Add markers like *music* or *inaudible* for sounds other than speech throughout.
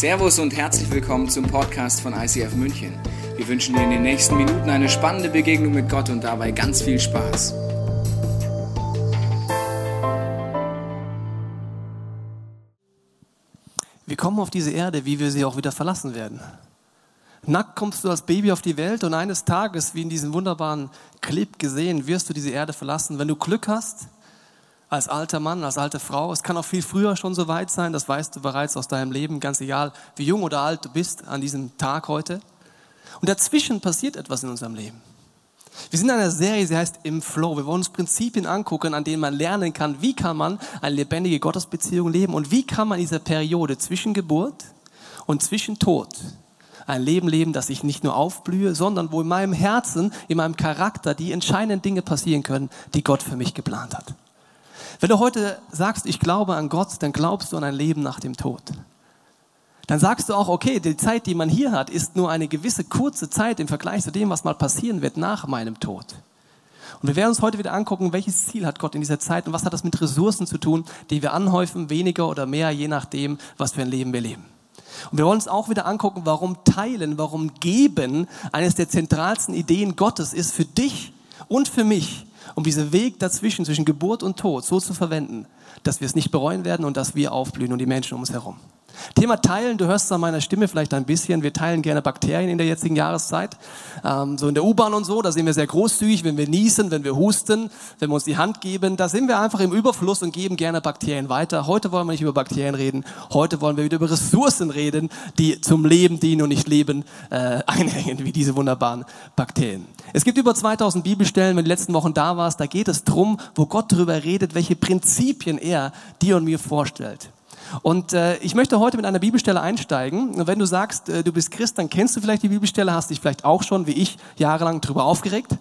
Servus und herzlich willkommen zum Podcast von ICF München. Wir wünschen dir in den nächsten Minuten eine spannende Begegnung mit Gott und dabei ganz viel Spaß. Wir kommen auf diese Erde, wie wir sie auch wieder verlassen werden. Nackt kommst du als Baby auf die Welt und eines Tages, wie in diesem wunderbaren Clip gesehen, wirst du diese Erde verlassen. Wenn du Glück hast, als alter Mann, als alte Frau. Es kann auch viel früher schon so weit sein, das weißt du bereits aus deinem Leben, ganz egal, wie jung oder alt du bist an diesem Tag heute. Und dazwischen passiert etwas in unserem Leben. Wir sind in einer Serie, sie heißt Im Flow. Wir wollen uns Prinzipien angucken, an denen man lernen kann, wie kann man eine lebendige Gottesbeziehung leben und wie kann man in dieser Periode zwischen Geburt und zwischen Tod ein Leben leben, das ich nicht nur aufblühe, sondern wo in meinem Herzen, in meinem Charakter die entscheidenden Dinge passieren können, die Gott für mich geplant hat. Wenn du heute sagst, ich glaube an Gott, dann glaubst du an ein Leben nach dem Tod. Dann sagst du auch, okay, die Zeit, die man hier hat, ist nur eine gewisse kurze Zeit im Vergleich zu dem, was mal passieren wird nach meinem Tod. Und wir werden uns heute wieder angucken, welches Ziel hat Gott in dieser Zeit und was hat das mit Ressourcen zu tun, die wir anhäufen, weniger oder mehr, je nachdem, was für ein Leben wir leben. Und wir wollen uns auch wieder angucken, warum Teilen, warum Geben eines der zentralsten Ideen Gottes ist für dich und für mich um diesen Weg dazwischen, zwischen Geburt und Tod, so zu verwenden, dass wir es nicht bereuen werden und dass wir aufblühen und die Menschen um uns herum. Thema Teilen, du hörst es an meiner Stimme vielleicht ein bisschen. Wir teilen gerne Bakterien in der jetzigen Jahreszeit. Ähm, so in der U-Bahn und so, da sind wir sehr großzügig, wenn wir niesen, wenn wir husten, wenn wir uns die Hand geben. Da sind wir einfach im Überfluss und geben gerne Bakterien weiter. Heute wollen wir nicht über Bakterien reden. Heute wollen wir wieder über Ressourcen reden, die zum Leben dienen und nicht Leben äh, *laughs* einhängen, wie diese wunderbaren Bakterien. Es gibt über 2000 Bibelstellen, wenn du die letzten Wochen da warst, da geht es drum, wo Gott darüber redet, welche Prinzipien er dir und mir vorstellt. Und äh, ich möchte heute mit einer Bibelstelle einsteigen. Und wenn du sagst, äh, du bist Christ, dann kennst du vielleicht die Bibelstelle, hast dich vielleicht auch schon, wie ich, jahrelang darüber aufgeregt.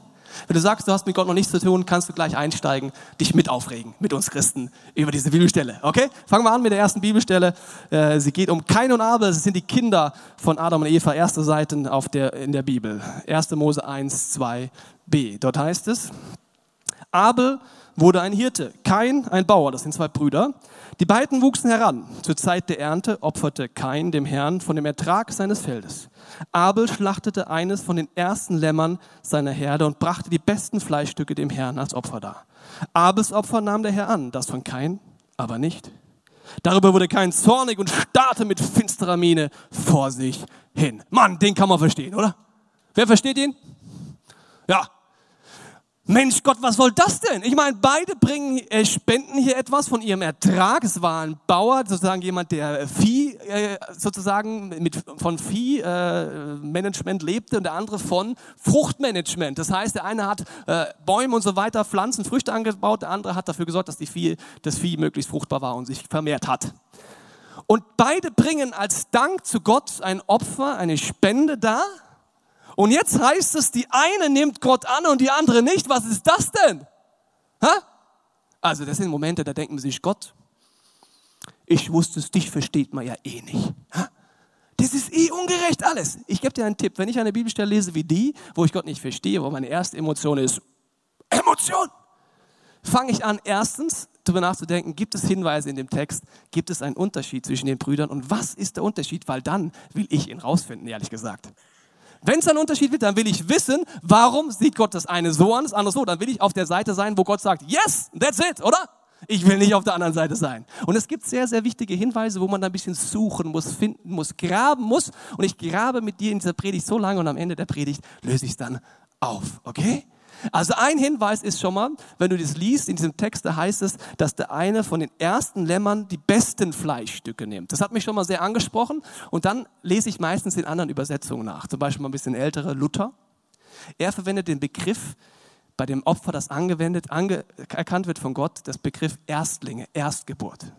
Wenn du sagst, du hast mit Gott noch nichts zu tun, kannst du gleich einsteigen, dich mit aufregen, mit uns Christen, über diese Bibelstelle. Okay? Fangen wir an mit der ersten Bibelstelle. Äh, sie geht um Kain und Abel. Sie sind die Kinder von Adam und Eva, erste Seiten auf der, in der Bibel. 1. Mose 1, 2b. Dort heißt es, Abel wurde ein Hirte, Kain ein Bauer, das sind zwei Brüder. Die beiden wuchsen heran. Zur Zeit der Ernte opferte Kain dem Herrn von dem Ertrag seines Feldes. Abel schlachtete eines von den ersten Lämmern seiner Herde und brachte die besten Fleischstücke dem Herrn als Opfer dar. Abels Opfer nahm der Herr an, das von Kain aber nicht. Darüber wurde Kain zornig und starrte mit finsterer Miene vor sich hin. Mann, den kann man verstehen, oder? Wer versteht ihn? Ja, Mensch Gott, was soll das denn? Ich meine, beide bringen, äh, spenden hier etwas von ihrem Ertrag. Es war ein Bauer, sozusagen jemand, der Vieh, äh, sozusagen mit, von Viehmanagement äh, lebte und der andere von Fruchtmanagement. Das heißt, der eine hat äh, Bäume und so weiter, Pflanzen, Früchte angebaut, der andere hat dafür gesorgt, dass die Vieh, das Vieh möglichst fruchtbar war und sich vermehrt hat. Und beide bringen als Dank zu Gott ein Opfer, eine Spende dar und jetzt heißt es, die eine nimmt Gott an und die andere nicht. Was ist das denn? Ha? Also das sind Momente, da denken sich Gott, ich wusste es, dich versteht man ja eh nicht. Ha? Das ist eh ungerecht alles. Ich gebe dir einen Tipp, wenn ich eine Bibelstelle lese wie die, wo ich Gott nicht verstehe, wo meine erste Emotion ist, Emotion, fange ich an, erstens darüber nachzudenken, gibt es Hinweise in dem Text, gibt es einen Unterschied zwischen den Brüdern und was ist der Unterschied, weil dann will ich ihn rausfinden, ehrlich gesagt. Wenn es einen Unterschied wird, dann will ich wissen, warum sieht Gott das eine so an, das andere so. Dann will ich auf der Seite sein, wo Gott sagt, yes, that's it, oder? Ich will nicht auf der anderen Seite sein. Und es gibt sehr, sehr wichtige Hinweise, wo man da ein bisschen suchen muss, finden muss, graben muss. Und ich grabe mit dir in dieser Predigt so lange und am Ende der Predigt löse ich es dann auf. Okay? Also ein Hinweis ist schon mal, wenn du das liest, in diesem Text, da heißt es, dass der eine von den ersten Lämmern die besten Fleischstücke nimmt. Das hat mich schon mal sehr angesprochen. Und dann lese ich meistens in anderen Übersetzungen nach. Zum Beispiel mal ein bisschen ältere Luther. Er verwendet den Begriff bei dem Opfer, das angewendet, ange, erkannt wird von Gott, das Begriff Erstlinge, Erstgeburt.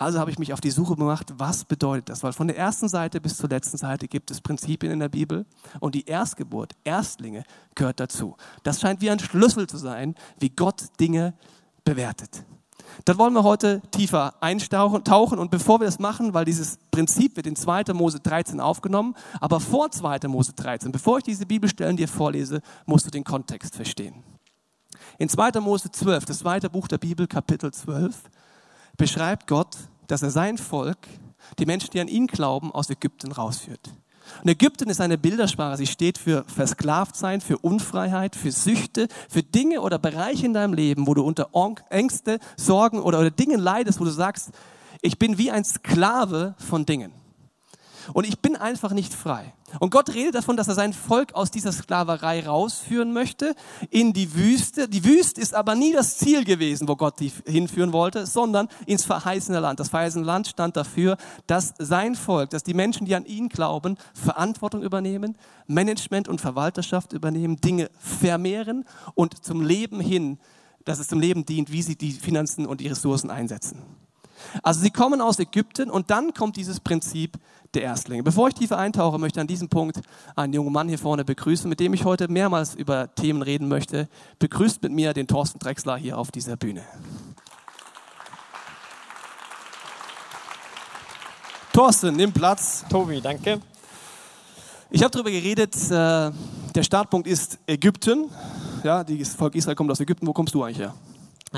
Also habe ich mich auf die Suche gemacht, was bedeutet das? Weil von der ersten Seite bis zur letzten Seite gibt es Prinzipien in der Bibel und die Erstgeburt, Erstlinge gehört dazu. Das scheint wie ein Schlüssel zu sein, wie Gott Dinge bewertet. Dort wollen wir heute tiefer eintauchen und bevor wir das machen, weil dieses Prinzip wird in 2. Mose 13 aufgenommen, aber vor 2. Mose 13, bevor ich diese Bibelstellen dir vorlese, musst du den Kontext verstehen. In 2. Mose 12, das zweite Buch der Bibel, Kapitel 12, beschreibt Gott, dass er sein Volk die Menschen, die an ihn glauben, aus Ägypten rausführt. Und Ägypten ist eine Bildersprache. Sie steht für Versklavtsein, für Unfreiheit, für Süchte, für Dinge oder Bereiche in deinem Leben, wo du unter Ängste, Sorgen oder, oder Dingen leidest, wo du sagst, ich bin wie ein Sklave von Dingen. Und ich bin einfach nicht frei. Und Gott redet davon, dass er sein Volk aus dieser Sklaverei rausführen möchte in die Wüste. Die Wüste ist aber nie das Ziel gewesen, wo Gott die hinführen wollte, sondern ins verheißene Land. Das verheißene Land stand dafür, dass sein Volk, dass die Menschen, die an ihn glauben, Verantwortung übernehmen, Management und Verwalterschaft übernehmen, Dinge vermehren und zum Leben hin, dass es zum Leben dient, wie sie die Finanzen und die Ressourcen einsetzen. Also sie kommen aus Ägypten und dann kommt dieses Prinzip der Erstlinge. Bevor ich tiefer eintauche, möchte ich an diesem Punkt einen jungen Mann hier vorne begrüßen, mit dem ich heute mehrmals über Themen reden möchte. Begrüßt mit mir den Thorsten Drexler hier auf dieser Bühne. Thorsten, nimm Platz. Tobi, danke. Ich habe darüber geredet, äh, der Startpunkt ist Ägypten. Ja, das Volk Israel kommt aus Ägypten. Wo kommst du eigentlich her?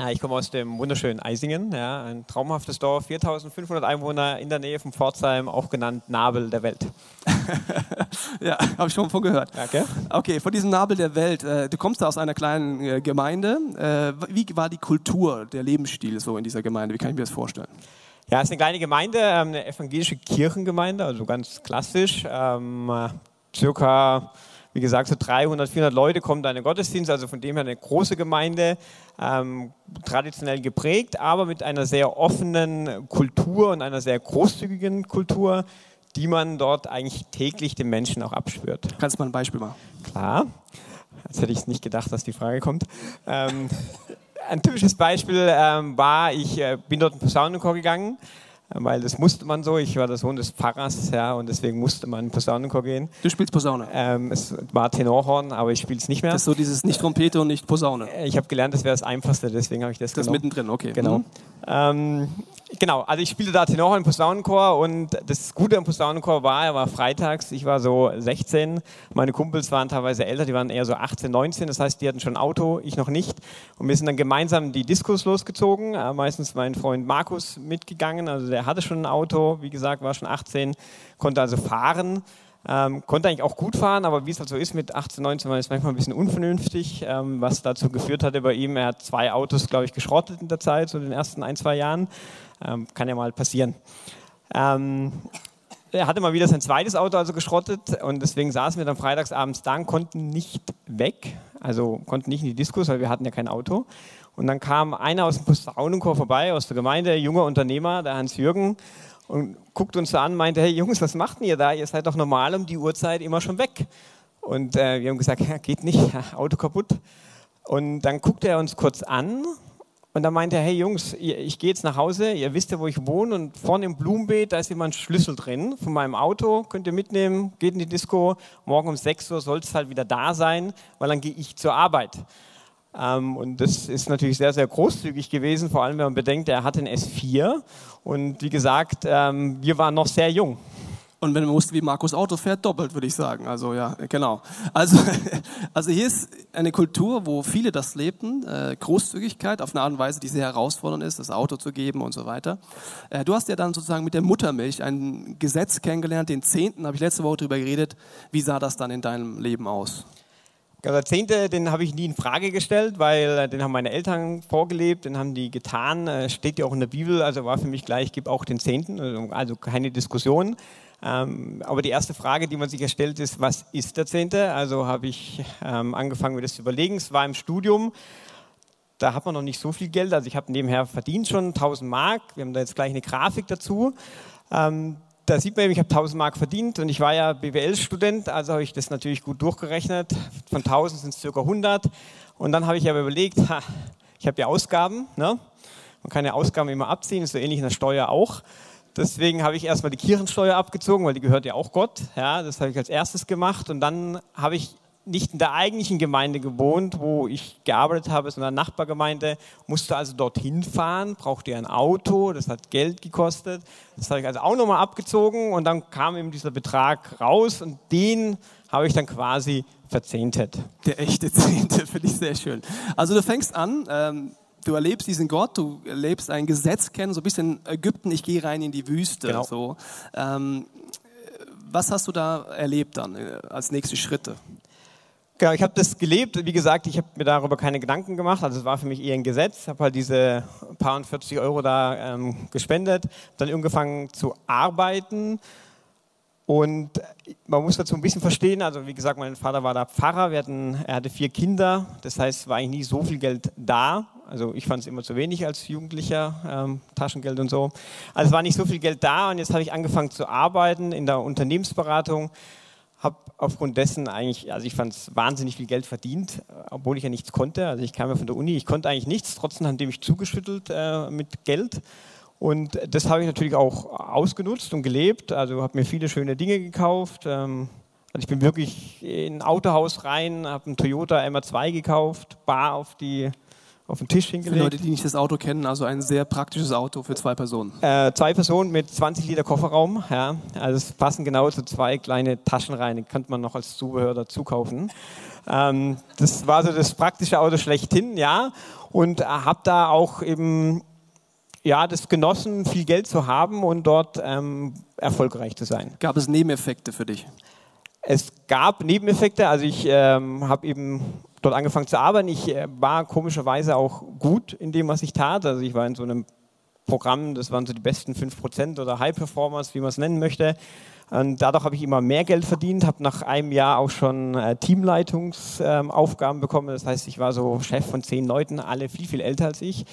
Ich komme aus dem wunderschönen Eisingen, ja, ein traumhaftes Dorf, 4500 Einwohner in der Nähe von Pforzheim, auch genannt Nabel der Welt. *laughs* ja, habe ich schon von gehört. Danke. Okay, von diesem Nabel der Welt. Äh, du kommst da aus einer kleinen äh, Gemeinde. Äh, wie war die Kultur, der Lebensstil so in dieser Gemeinde? Wie kann ich mir das vorstellen? Ja, es ist eine kleine Gemeinde, ähm, eine evangelische Kirchengemeinde, also ganz klassisch. Ähm, circa wie gesagt, so 300, 400 Leute kommen da in den Gottesdienst, also von dem her eine große Gemeinde, ähm, traditionell geprägt, aber mit einer sehr offenen Kultur und einer sehr großzügigen Kultur, die man dort eigentlich täglich den Menschen auch abspürt. Kannst du mal ein Beispiel machen? Klar. Jetzt hätte ich nicht gedacht, dass die Frage kommt. Ähm, ein typisches Beispiel ähm, war, ich äh, bin dort in Posaunenchor gegangen weil das musste man so. Ich war der Sohn des Pfarrers, ja, und deswegen musste man in Posaunenchor gehen. Du spielst Posaune? Ähm, es war Tenorhorn, aber ich spiele es nicht mehr. Das ist so dieses nicht Trompete und nicht Posaune. Ich habe gelernt, das wäre das Einfachste, deswegen habe ich das Das genommen. mittendrin, okay. Genau. Mhm. Ähm, genau, also ich spielte da Tenorhorn im Posaunenchor und das Gute am Posaunenchor war, er war freitags, ich war so 16, meine Kumpels waren teilweise älter, die waren eher so 18, 19, das heißt, die hatten schon Auto, ich noch nicht. Und wir sind dann gemeinsam die Diskos losgezogen, äh, meistens mein Freund Markus mitgegangen, also der hatte schon ein Auto, wie gesagt, war schon 18, konnte also fahren. Ähm, konnte eigentlich auch gut fahren, aber wie es halt so ist mit 18, 19, war es manchmal ein bisschen unvernünftig, ähm, was dazu geführt hatte bei ihm. Er hat zwei Autos, glaube ich, geschrottet in der Zeit, so in den ersten ein, zwei Jahren. Ähm, kann ja mal passieren. Ähm, er hatte mal wieder sein zweites Auto also geschrottet und deswegen saßen wir dann freitagsabends da und konnten nicht weg, also konnten nicht in die Diskos, weil wir hatten ja kein Auto. Und dann kam einer aus dem Posaunenchor vorbei, aus der Gemeinde, junger Unternehmer, der Hans-Jürgen, und guckt uns so an, meinte, hey Jungs, was macht ihr da? Ihr seid doch normal um die Uhrzeit immer schon weg. Und äh, wir haben gesagt, *laughs* ja, geht nicht, *laughs* Auto kaputt. Und dann guckte er uns kurz an und dann meinte er, hey Jungs, ich gehe jetzt nach Hause, ihr wisst ja, wo ich wohne und vorne im Blumenbeet, da ist immer ein Schlüssel drin von meinem Auto, könnt ihr mitnehmen, geht in die Disco, morgen um 6 Uhr soll es halt wieder da sein, weil dann gehe ich zur Arbeit. Ähm, und das ist natürlich sehr, sehr großzügig gewesen, vor allem wenn man bedenkt, er hat einen S4 und wie gesagt, ähm, wir waren noch sehr jung. Und wenn man wusste, wie Markus Auto fährt, doppelt, würde ich sagen. Also ja, genau. Also, *laughs* also hier ist eine Kultur, wo viele das lebten, äh, Großzügigkeit auf eine Art und Weise, die sehr herausfordernd ist, das Auto zu geben und so weiter. Äh, du hast ja dann sozusagen mit der Muttermilch ein Gesetz kennengelernt, den Zehnten, habe ich letzte Woche darüber geredet. Wie sah das dann in deinem Leben aus? Ja, der Zehnte, den habe ich nie in Frage gestellt, weil äh, den haben meine Eltern vorgelebt, den haben die getan, äh, steht ja auch in der Bibel, also war für mich gleich, gib auch den Zehnten, also, also keine Diskussion. Ähm, aber die erste Frage, die man sich erstellt, ist, was ist der Zehnte? Also habe ich ähm, angefangen, mir das zu überlegen. Es war im Studium, da hat man noch nicht so viel Geld, also ich habe nebenher verdient schon 1000 Mark, wir haben da jetzt gleich eine Grafik dazu. Da sieht man eben, ich habe 1000 Mark verdient und ich war ja BWL-Student, also habe ich das natürlich gut durchgerechnet. Von 1000 sind es ca. 100. Und dann habe ich aber überlegt, ha, ich habe ja Ausgaben, ne? man kann ja Ausgaben immer abziehen, ist so ähnlich in der Steuer auch. Deswegen habe ich erstmal die Kirchensteuer abgezogen, weil die gehört ja auch Gott. Ja, das habe ich als erstes gemacht. Und dann habe ich nicht in der eigentlichen Gemeinde gewohnt, wo ich gearbeitet habe, sondern in der Nachbargemeinde, musste also dorthin fahren, brauchte ein Auto, das hat Geld gekostet. Das habe ich also auch nochmal abgezogen und dann kam eben dieser Betrag raus und den habe ich dann quasi verzehntet. Der echte *laughs* Zehnte, finde ich sehr schön. Also du fängst an, ähm, du erlebst diesen Gott, du erlebst ein Gesetz kennen, so ein bisschen Ägypten, ich gehe rein in die Wüste. Genau. So. Ähm, was hast du da erlebt dann äh, als nächste Schritte? Genau, ich habe das gelebt. Wie gesagt, ich habe mir darüber keine Gedanken gemacht. Also es war für mich eher ein Gesetz. Ich habe halt diese paar und 40 Euro da ähm, gespendet, dann angefangen zu arbeiten. Und man muss dazu ein bisschen verstehen, also wie gesagt, mein Vater war da Pfarrer, hatten, er hatte vier Kinder, das heißt, war eigentlich nie so viel Geld da. Also ich fand es immer zu wenig als Jugendlicher, ähm, Taschengeld und so. Also es war nicht so viel Geld da und jetzt habe ich angefangen zu arbeiten in der Unternehmensberatung habe aufgrund dessen eigentlich, also ich fand es wahnsinnig viel Geld verdient, obwohl ich ja nichts konnte. Also ich kam ja von der Uni, ich konnte eigentlich nichts, trotzdem haben die mich zugeschüttelt äh, mit Geld. Und das habe ich natürlich auch ausgenutzt und gelebt. Also habe mir viele schöne Dinge gekauft. Ähm, also ich bin wirklich in ein Autohaus rein, habe einen Toyota MR2 gekauft, bar auf die auf den Tisch hingelegt. Für Leute, die nicht das Auto kennen, also ein sehr praktisches Auto für zwei Personen. Äh, zwei Personen mit 20 Liter Kofferraum. Ja. Also es passen genau so zwei kleine Taschen rein, die könnte man noch als Zubehör dazu kaufen. Ähm, das war so das praktische Auto schlechthin, ja. Und äh, habe da auch eben ja, das genossen, viel Geld zu haben und dort ähm, erfolgreich zu sein. Gab es Nebeneffekte für dich? Es gab Nebeneffekte, also ich ähm, habe eben dort angefangen zu arbeiten. Ich äh, war komischerweise auch gut in dem, was ich tat. Also ich war in so einem Programm, das waren so die besten 5% oder High Performers, wie man es nennen möchte. Und dadurch habe ich immer mehr Geld verdient, habe nach einem Jahr auch schon äh, Teamleitungsaufgaben ähm, bekommen. Das heißt, ich war so Chef von zehn Leuten, alle viel, viel älter als ich.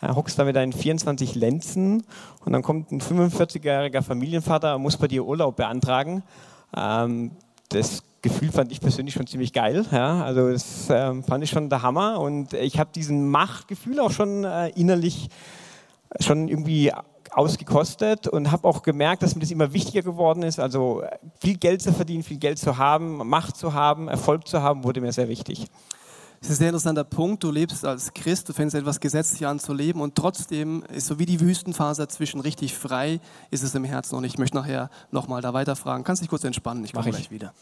Äh, hockst da mit deinen 24 Lenzen und dann kommt ein 45-jähriger Familienvater, muss bei dir Urlaub beantragen. Ähm, das Gefühl fand ich persönlich schon ziemlich geil. Ja? Also das äh, fand ich schon der Hammer und ich habe diesen Machtgefühl auch schon äh, innerlich schon irgendwie ausgekostet und habe auch gemerkt, dass mir das immer wichtiger geworden ist. Also äh, viel Geld zu verdienen, viel Geld zu haben, Macht zu haben, Erfolg zu haben, wurde mir sehr wichtig. Das ist ein sehr interessanter Punkt. Du lebst als Christ, du fängst etwas gesetzlich an zu leben und trotzdem ist so wie die Wüstenphase dazwischen richtig frei, ist es im Herzen. Und ich möchte nachher nochmal da weiterfragen. Kannst dich kurz entspannen, ich komme gleich wieder.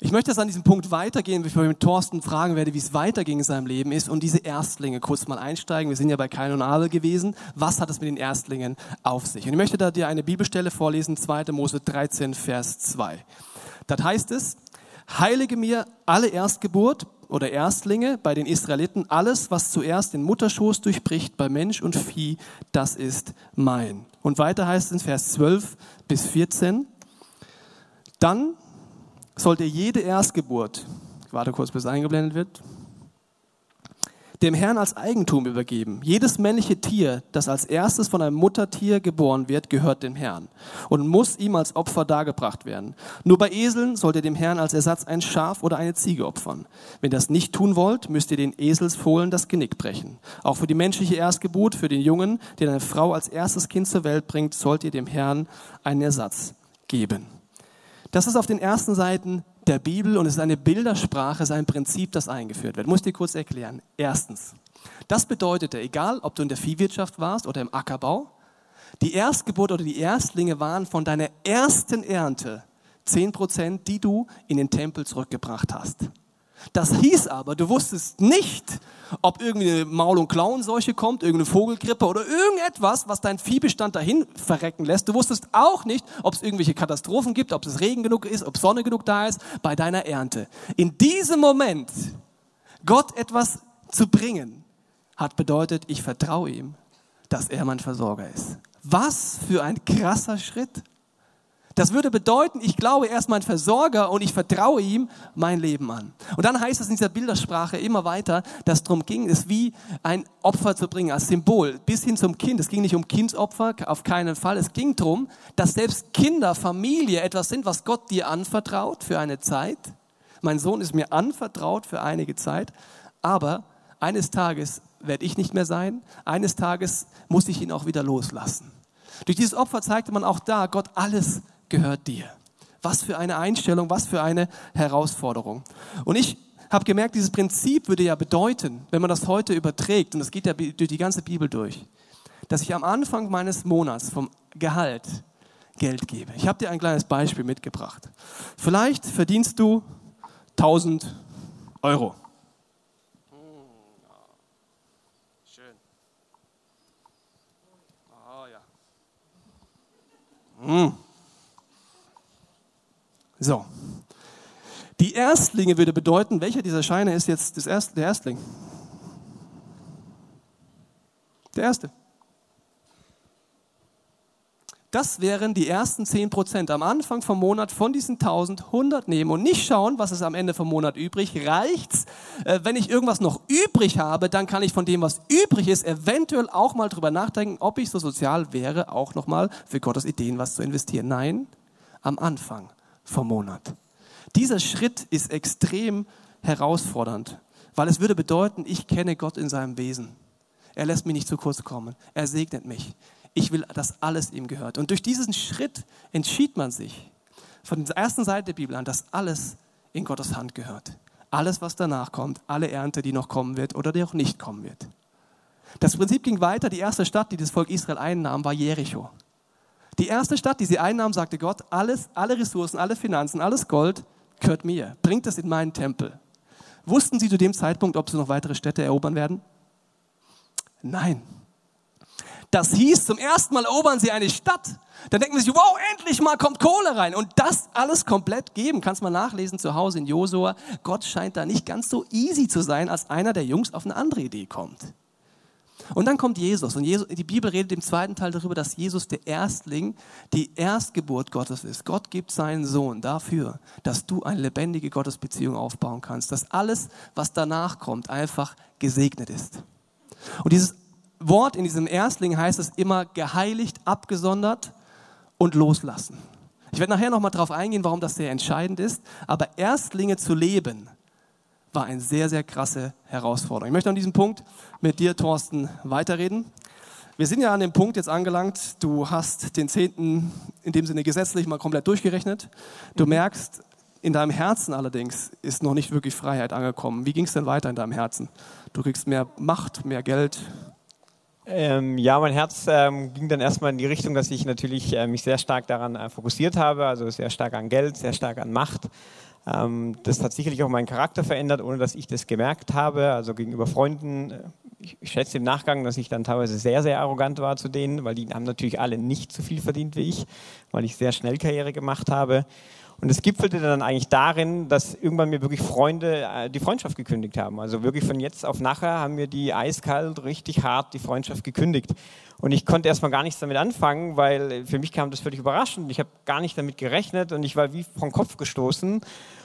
Ich möchte jetzt an diesem Punkt weitergehen, bevor ich mit Thorsten fragen werde, wie es weiterging in seinem Leben ist und diese Erstlinge kurz mal einsteigen. Wir sind ja bei Kain und Abel gewesen. Was hat es mit den Erstlingen auf sich? Und ich möchte da dir eine Bibelstelle vorlesen, 2. Mose 13, Vers 2. Das heißt es, heilige mir alle Erstgeburt oder Erstlinge bei den Israeliten, alles, was zuerst den Mutterschoß durchbricht bei Mensch und Vieh, das ist mein. Und weiter heißt es in Vers 12 bis 14, dann sollte jede Erstgeburt, warte kurz, bis eingeblendet wird, dem Herrn als Eigentum übergeben. Jedes männliche Tier, das als erstes von einem Muttertier geboren wird, gehört dem Herrn und muss ihm als Opfer dargebracht werden. Nur bei Eseln sollt ihr dem Herrn als Ersatz ein Schaf oder eine Ziege opfern. Wenn ihr das nicht tun wollt, müsst ihr den Eselsfohlen das Genick brechen. Auch für die menschliche Erstgeburt, für den Jungen, den eine Frau als erstes Kind zur Welt bringt, sollt ihr dem Herrn einen Ersatz geben. Das ist auf den ersten Seiten der Bibel und es ist eine Bildersprache, es ist ein Prinzip, das eingeführt wird. Muss ich dir kurz erklären. Erstens, das bedeutete, egal ob du in der Viehwirtschaft warst oder im Ackerbau, die Erstgeburt oder die Erstlinge waren von deiner ersten Ernte 10 Prozent, die du in den Tempel zurückgebracht hast. Das hieß aber, du wusstest nicht, ob irgendeine Maul- und Klauenseuche kommt, irgendeine Vogelgrippe oder irgendetwas, was deinen Viehbestand dahin verrecken lässt. Du wusstest auch nicht, ob es irgendwelche Katastrophen gibt, ob es Regen genug ist, ob Sonne genug da ist bei deiner Ernte. In diesem Moment Gott etwas zu bringen, hat bedeutet, ich vertraue ihm, dass er mein Versorger ist. Was für ein krasser Schritt. Das würde bedeuten, ich glaube, er ist mein Versorger und ich vertraue ihm mein Leben an. Und dann heißt es in dieser Bildersprache immer weiter, dass darum ging, es wie ein Opfer zu bringen, als Symbol, bis hin zum Kind. Es ging nicht um Kindsopfer, auf keinen Fall. Es ging darum, dass selbst Kinder, Familie etwas sind, was Gott dir anvertraut für eine Zeit. Mein Sohn ist mir anvertraut für einige Zeit, aber eines Tages werde ich nicht mehr sein. Eines Tages muss ich ihn auch wieder loslassen. Durch dieses Opfer zeigte man auch da, Gott alles gehört dir. Was für eine Einstellung, was für eine Herausforderung. Und ich habe gemerkt, dieses Prinzip würde ja bedeuten, wenn man das heute überträgt, und das geht ja durch die ganze Bibel durch, dass ich am Anfang meines Monats vom Gehalt Geld gebe. Ich habe dir ein kleines Beispiel mitgebracht. Vielleicht verdienst du 1000 Euro. Schön. So. Die Erstlinge würde bedeuten, welcher dieser Scheine ist jetzt das Erst, der Erstling? Der erste. Das wären die ersten 10 Prozent am Anfang vom Monat von diesen 1100 nehmen und nicht schauen, was ist am Ende vom Monat übrig. Reicht's? Äh, wenn ich irgendwas noch übrig habe, dann kann ich von dem, was übrig ist, eventuell auch mal drüber nachdenken, ob ich so sozial wäre, auch nochmal für Gottes Ideen was zu investieren. Nein, am Anfang vom Monat. Dieser Schritt ist extrem herausfordernd, weil es würde bedeuten, ich kenne Gott in seinem Wesen. Er lässt mich nicht zu kurz kommen. Er segnet mich. Ich will, dass alles ihm gehört. Und durch diesen Schritt entschied man sich von der ersten Seite der Bibel an, dass alles in Gottes Hand gehört. Alles, was danach kommt, alle Ernte, die noch kommen wird oder die auch nicht kommen wird. Das Prinzip ging weiter. Die erste Stadt, die das Volk Israel einnahm, war Jericho. Die erste Stadt, die sie einnahm, sagte Gott, alles, alle Ressourcen, alle Finanzen, alles Gold gehört mir. Bringt es in meinen Tempel. Wussten sie zu dem Zeitpunkt, ob sie noch weitere Städte erobern werden? Nein. Das hieß, zum ersten Mal erobern sie eine Stadt. Dann denken sie sich, wow, endlich mal kommt Kohle rein. Und das alles komplett geben. Kannst mal nachlesen zu Hause in Josua. Gott scheint da nicht ganz so easy zu sein, als einer der Jungs auf eine andere Idee kommt. Und dann kommt Jesus. Und Jesus, die Bibel redet im zweiten Teil darüber, dass Jesus der Erstling, die Erstgeburt Gottes ist. Gott gibt seinen Sohn dafür, dass du eine lebendige Gottesbeziehung aufbauen kannst. Dass alles, was danach kommt, einfach gesegnet ist. Und dieses Wort in diesem Erstling heißt es immer geheiligt, abgesondert und loslassen. Ich werde nachher nochmal darauf eingehen, warum das sehr entscheidend ist. Aber Erstlinge zu leben, war eine sehr, sehr krasse Herausforderung. Ich möchte an diesem Punkt mit dir, Thorsten, weiterreden. Wir sind ja an dem Punkt jetzt angelangt, du hast den Zehnten in dem Sinne gesetzlich mal komplett durchgerechnet. Du mhm. merkst, in deinem Herzen allerdings ist noch nicht wirklich Freiheit angekommen. Wie ging es denn weiter in deinem Herzen? Du kriegst mehr Macht, mehr Geld. Ähm, ja, mein Herz ähm, ging dann erstmal in die Richtung, dass ich natürlich äh, mich sehr stark daran äh, fokussiert habe, also sehr stark an Geld, sehr stark an Macht. Ähm, das hat sicherlich auch meinen Charakter verändert, ohne dass ich das gemerkt habe. Also gegenüber Freunden, äh, ich, schätze im Nachgang, dass ich dann teilweise sehr, sehr arrogant war zu denen, weil die haben natürlich alle nicht so viel verdient wie ich, weil ich sehr schnell Karriere gemacht habe. Und es gipfelte dann eigentlich darin, dass irgendwann mir wirklich Freunde äh, die Freundschaft gekündigt haben. Also wirklich von jetzt auf nachher haben mir die eiskalt richtig hart die Freundschaft gekündigt. Und ich konnte erstmal gar nichts damit anfangen, weil für mich kam das völlig überraschend. Ich habe gar nicht damit gerechnet und ich war wie vom Kopf gestoßen.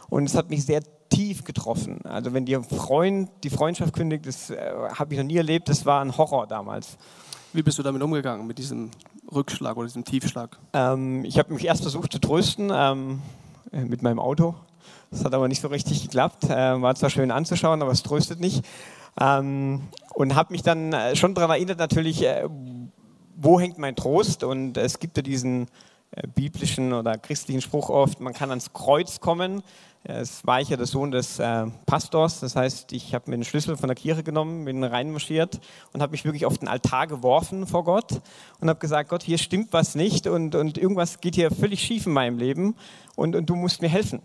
Und es hat mich sehr tief getroffen. Also wenn dir Freund die Freundschaft kündigt, das äh, habe ich noch nie erlebt. Das war ein Horror damals. Wie bist du damit umgegangen, mit diesem Rückschlag oder diesem Tiefschlag? Ähm, ich habe mich erst versucht zu trösten ähm, äh, mit meinem Auto. Das hat aber nicht so richtig geklappt. Äh, war zwar schön anzuschauen, aber es tröstet nicht. Ähm, und habe mich dann äh, schon daran erinnert, natürlich, äh, wo hängt mein Trost? Und es gibt ja diesen biblischen oder christlichen Spruch oft, man kann ans Kreuz kommen. Es war ich ja der Sohn des äh, Pastors, das heißt, ich habe mir den Schlüssel von der Kirche genommen, bin reinmarschiert und habe mich wirklich auf den Altar geworfen vor Gott und habe gesagt, Gott, hier stimmt was nicht und, und irgendwas geht hier völlig schief in meinem Leben und, und du musst mir helfen.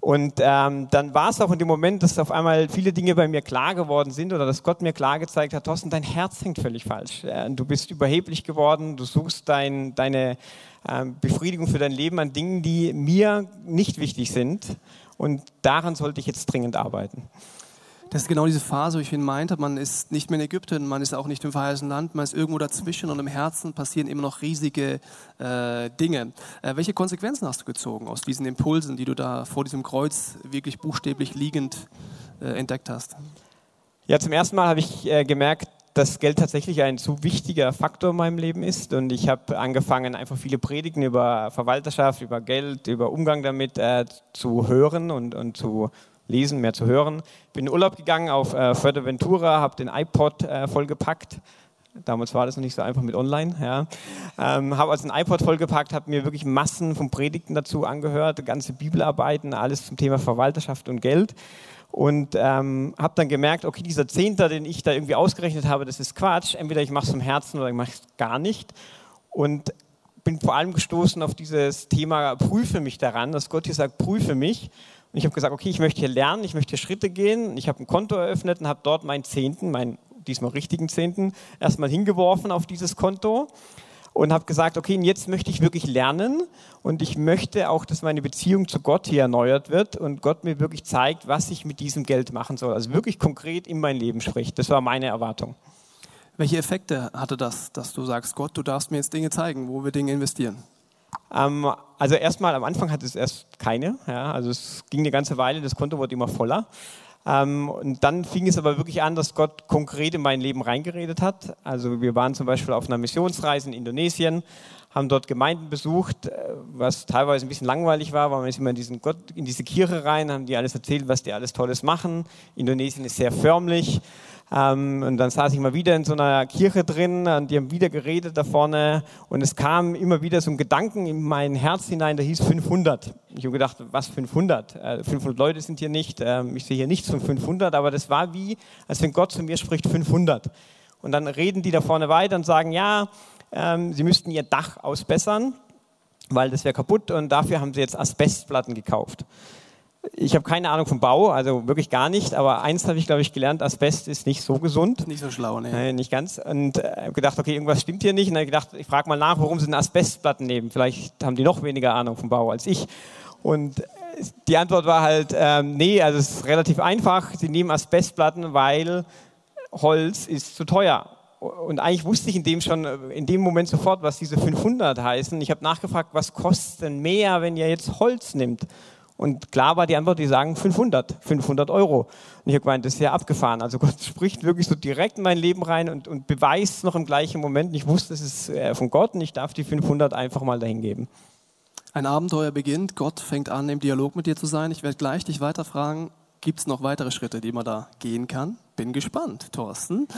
Und ähm, dann war es auch in dem Moment, dass auf einmal viele Dinge bei mir klar geworden sind oder dass Gott mir klar gezeigt hat, Thorsten, dein Herz hängt völlig falsch. Du bist überheblich geworden, du suchst dein, deine ähm, Befriedigung für dein Leben an Dingen, die mir nicht wichtig sind. Und daran sollte ich jetzt dringend arbeiten. Das ist genau diese Phase, wo ich ihn meinte, man ist nicht mehr in Ägypten, man ist auch nicht im verheißenen Land, man ist irgendwo dazwischen und im Herzen passieren immer noch riesige äh, Dinge. Äh, welche Konsequenzen hast du gezogen aus diesen Impulsen, die du da vor diesem Kreuz wirklich buchstäblich liegend äh, entdeckt hast? Ja, zum ersten Mal habe ich äh, gemerkt, dass Geld tatsächlich ein zu wichtiger Faktor in meinem Leben ist. Und ich habe angefangen, einfach viele Predigten über Verwalterschaft, über Geld, über Umgang damit äh, zu hören und, und zu lesen, mehr zu hören. Bin in Urlaub gegangen auf äh, Fuerteventura, habe den iPod äh, vollgepackt. Damals war das noch nicht so einfach mit online. Ja. Ähm, habe also ein iPod vollgepackt, habe mir wirklich Massen von Predigten dazu angehört, ganze Bibelarbeiten, alles zum Thema Verwalterschaft und Geld und ähm, habe dann gemerkt, okay, dieser Zehnter, den ich da irgendwie ausgerechnet habe, das ist Quatsch. Entweder ich mache es vom Herzen oder ich mache es gar nicht. Und bin vor allem gestoßen auf dieses Thema, prüfe mich daran, dass Gott hier sagt, prüfe mich. Und ich habe gesagt, okay, ich möchte hier lernen, ich möchte hier Schritte gehen. Ich habe ein Konto eröffnet und habe dort meinen Zehnten, meinen diesmal richtigen Zehnten, erstmal hingeworfen auf dieses Konto und habe gesagt, okay, jetzt möchte ich wirklich lernen und ich möchte auch, dass meine Beziehung zu Gott hier erneuert wird und Gott mir wirklich zeigt, was ich mit diesem Geld machen soll. Also wirklich konkret in mein Leben spricht. Das war meine Erwartung. Welche Effekte hatte das, dass du sagst, Gott, du darfst mir jetzt Dinge zeigen, wo wir Dinge investieren? Ähm, also erstmal am Anfang hatte es erst keine. Ja, also es ging eine ganze Weile, das Konto wurde immer voller. Ähm, und dann fing es aber wirklich an, dass Gott konkret in mein Leben reingeredet hat. Also wir waren zum Beispiel auf einer Missionsreise in Indonesien, haben dort Gemeinden besucht, äh, was teilweise ein bisschen langweilig war, weil man ist immer in, diesen Gott, in diese Kirche rein, haben die alles erzählt, was die alles Tolles machen. Indonesien ist sehr förmlich. Ähm, und dann saß ich mal wieder in so einer Kirche drin und die haben wieder geredet da vorne und es kam immer wieder so ein Gedanken in mein Herz hinein, der hieß 500. Ich habe gedacht, was 500? Äh, 500 Leute sind hier nicht, äh, ich sehe hier nichts von 500, aber das war wie, als wenn Gott zu mir spricht, 500. Und dann reden die da vorne weiter und sagen, ja, ähm, sie müssten ihr Dach ausbessern, weil das wäre kaputt und dafür haben sie jetzt Asbestplatten gekauft. Ich habe keine Ahnung vom Bau, also wirklich gar nicht, aber eins habe ich, glaube ich, gelernt, Asbest ist nicht so gesund. Nicht so schlau, ne? Nein, nicht ganz. Und äh, habe gedacht, okay, irgendwas stimmt hier nicht. Und dann gedacht, ich frage mal nach, warum sie Asbestplatten nehmen. Vielleicht haben die noch weniger Ahnung vom Bau als ich. Und äh, die Antwort war halt, ähm, nee, also es ist relativ einfach. Sie nehmen Asbestplatten, weil Holz ist zu teuer. Und eigentlich wusste ich in dem schon, in dem Moment sofort, was diese 500 heißen. Ich habe nachgefragt, was kostet denn mehr, wenn ihr jetzt Holz nimmt? Und klar war die Antwort, die sagen 500, 500 Euro. Und ich habe gemeint, das ist ja abgefahren. Also Gott spricht wirklich so direkt in mein Leben rein und, und beweist noch im gleichen Moment. Ich wusste, es ist äh, von Gott und ich darf die 500 einfach mal dahin geben. Ein Abenteuer beginnt, Gott fängt an, im Dialog mit dir zu sein. Ich werde gleich dich weiterfragen, Gibt es noch weitere Schritte, die man da gehen kann? Bin gespannt, Thorsten.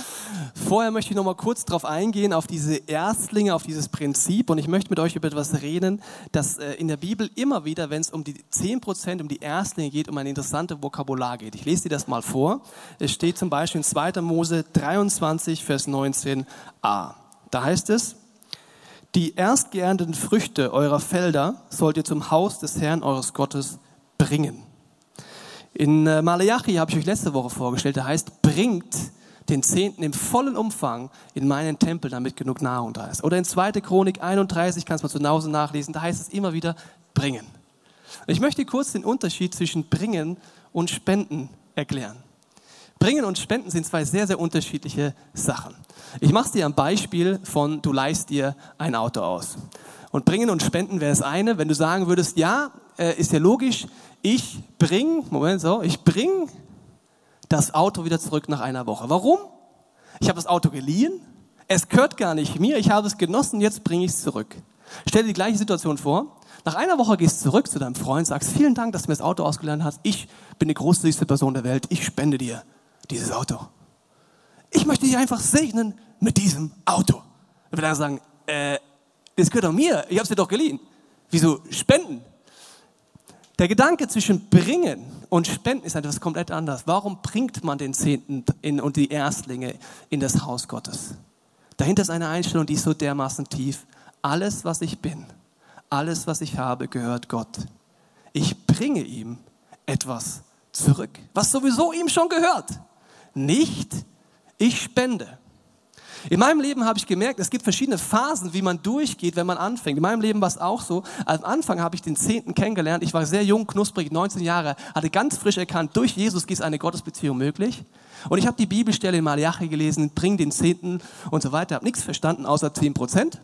Vorher möchte ich noch mal kurz darauf eingehen, auf diese Erstlinge, auf dieses Prinzip. Und ich möchte mit euch über etwas reden, das äh, in der Bibel immer wieder, wenn es um die 10%, um die Erstlinge geht, um ein interessantes Vokabular geht. Ich lese dir das mal vor. Es steht zum Beispiel in 2. Mose 23, Vers 19a. Da heißt es, die erstgeernteten Früchte eurer Felder sollt ihr zum Haus des Herrn eures Gottes bringen. In äh, Malachi habe ich euch letzte Woche vorgestellt, der heißt, bringt den Zehnten im vollen Umfang in meinen Tempel, damit genug Nahrung da ist. Oder in 2. Chronik 31, kannst du mal zu Hause nachlesen, da heißt es immer wieder, bringen. Ich möchte kurz den Unterschied zwischen bringen und spenden erklären. Bringen und Spenden sind zwei sehr, sehr unterschiedliche Sachen. Ich mache es dir am Beispiel von, du leihst dir ein Auto aus. Und bringen und spenden wäre das eine, wenn du sagen würdest, ja, äh, ist ja logisch, ich bring, Moment so, ich bring das Auto wieder zurück nach einer Woche. Warum? Ich habe das Auto geliehen, es gehört gar nicht mir, ich habe es genossen, jetzt bringe ich es zurück. Stell dir die gleiche Situation vor. Nach einer Woche gehst du zurück zu deinem Freund, sagst, vielen Dank, dass du mir das Auto ausgelernt hast. Ich bin die großzügigste Person der Welt. Ich spende dir dieses Auto. Ich möchte dich einfach segnen mit diesem Auto. Ich würde sagen, äh, das gehört doch mir. Ich habe es dir doch geliehen. Wieso spenden? Der Gedanke zwischen bringen und spenden ist etwas komplett anders. Warum bringt man den Zehnten in, und die Erstlinge in das Haus Gottes? Dahinter ist eine Einstellung, die ist so dermaßen tief. Alles, was ich bin, alles, was ich habe, gehört Gott. Ich bringe ihm etwas zurück, was sowieso ihm schon gehört. Nicht, ich spende. In meinem Leben habe ich gemerkt, es gibt verschiedene Phasen, wie man durchgeht, wenn man anfängt. In meinem Leben war es auch so. Am Anfang habe ich den Zehnten kennengelernt. Ich war sehr jung, knusprig, 19 Jahre, hatte ganz frisch erkannt, durch Jesus ist eine Gottesbeziehung möglich. Und ich habe die Bibelstelle in Malachi gelesen, bring den Zehnten und so weiter. Habe nichts verstanden, außer 10 Prozent.